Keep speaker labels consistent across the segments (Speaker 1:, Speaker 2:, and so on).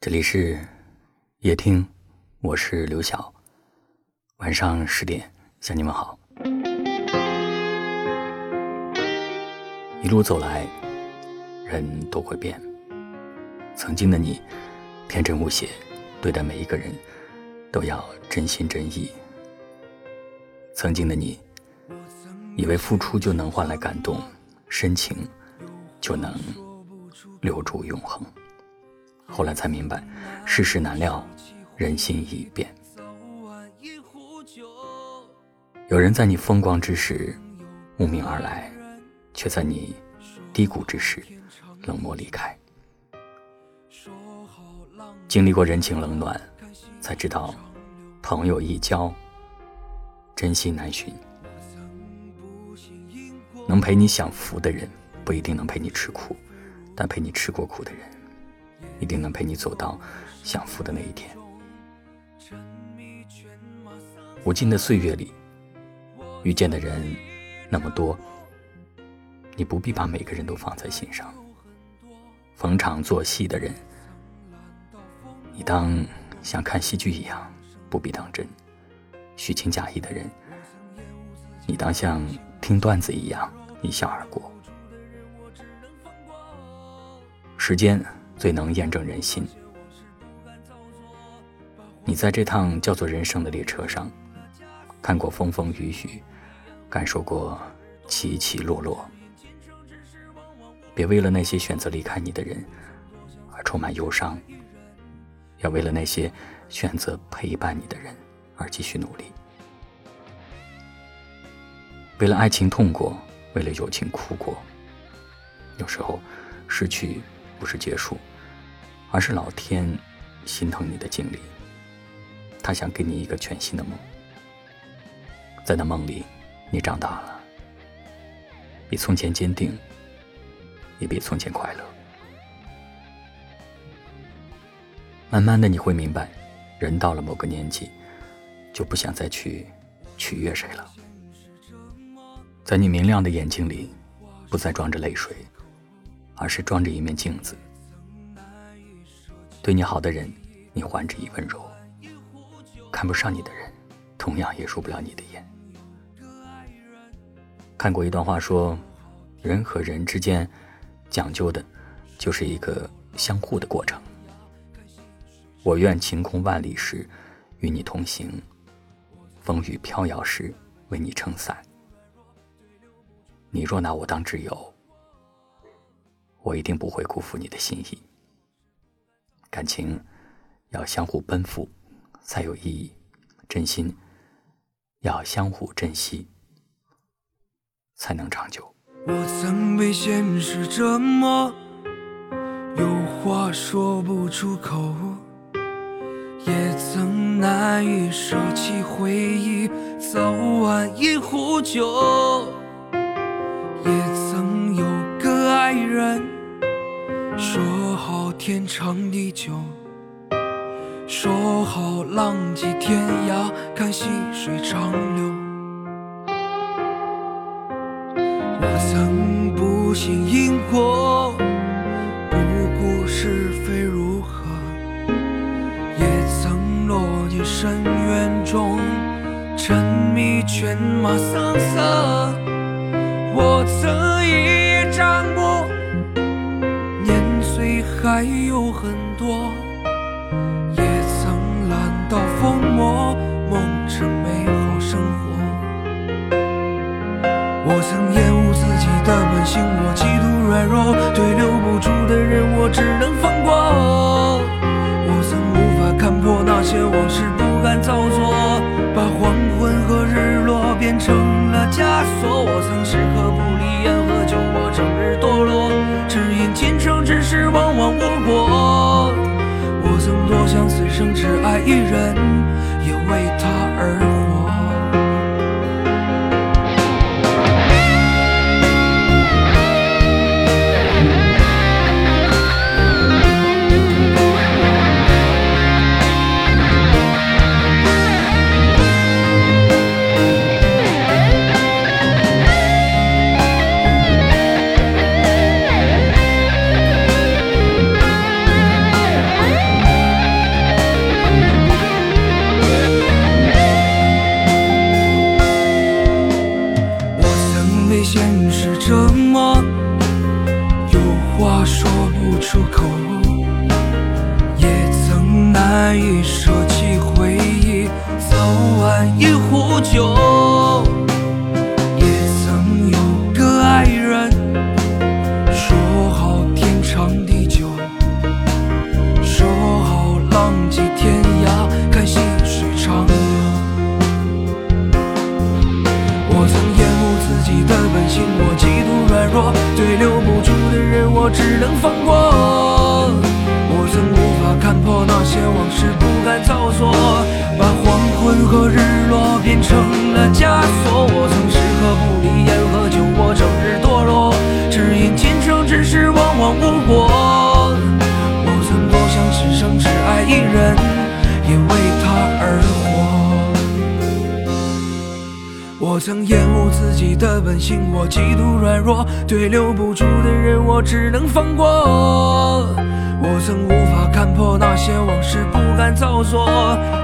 Speaker 1: 这里是夜听，我是刘晓。晚上十点向你们好。一路走来，人都会变。曾经的你，天真无邪，对待每一个人都要真心真意。曾经的你，以为付出就能换来感动，深情就能留住永恒。后来才明白，世事难料，人心易变。有人在你风光之时慕名而来，却在你低谷之时冷漠离开。经历过人情冷暖，才知道朋友易交，真心难寻。能陪你享福的人，不一定能陪你吃苦，但陪你吃过苦的人。一定能陪你走到享福的那一天。无尽的岁月里，遇见的人那么多，你不必把每个人都放在心上。逢场作戏的人，你当像看戏剧一样，不必当真；虚情假意的人，你当像听段子一样，一笑而过。时间。最能验证人心。你在这趟叫做人生的列车上，看过风风雨雨，感受过起起落落。别为了那些选择离开你的人而充满忧伤，要为了那些选择陪伴你的人而继续努力。为了爱情痛过，为了友情哭过。有时候，失去。不是结束，而是老天心疼你的经历。他想给你一个全新的梦，在那梦里，你长大了，比从前坚定，也比从前快乐。慢慢的，你会明白，人到了某个年纪，就不想再去取悦谁了。在你明亮的眼睛里，不再装着泪水。而是装着一面镜子，对你好的人，你还之以温柔；看不上你的人，同样也入不了你的眼。看过一段话，说，人和人之间讲究的，就是一个相互的过程。我愿晴空万里时与你同行，风雨飘摇时为你撑伞。你若拿我当挚友。我一定不会辜负你的心意。感情要相互奔赴，才有意义；真心要相互珍惜，才能长久。
Speaker 2: 我曾被现实折磨，有话说不出口，也曾难以舍弃回忆，早晚一壶酒，天长地久，说好浪迹天涯，看细水长流。我曾不信因果，很多，也曾懒到疯魔，梦成美好生活。我曾厌恶自己的本性，我极度软弱，对留不住的人，我只能放过。我曾无法看破那些往事，不敢造作，把黄昏和日落变成了枷锁。我曾此生只爱一人，也为他而难以舍弃回忆，早晚一壶酒。也曾有个爱人，说好天长地久，说好浪迹天涯，看细水长流。我曾厌恶自己的本性，我极度软弱，对留不住的人，我只能放过。往事，不敢造作，把黄昏和日落变成了枷锁。我曾时刻不离烟和酒，我整日堕落，只因今生之事往往无果。我曾多想此生只爱一人，也为他而活。我曾厌恶自己的本性，我极度软弱，对留不住的人，我只能放过。我曾无法看破那些往事，不敢造作，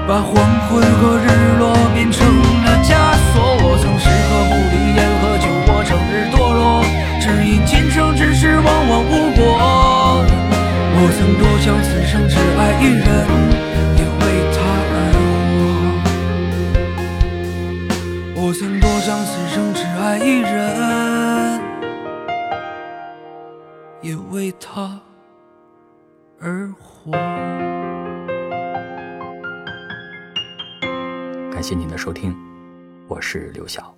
Speaker 2: 把黄昏和日落变成了枷锁。我曾时刻不离烟和酒，我整日堕落，只因今生之事往往无果。我曾多想此生只爱一人，活。
Speaker 1: 感谢您的收听，我是刘晓。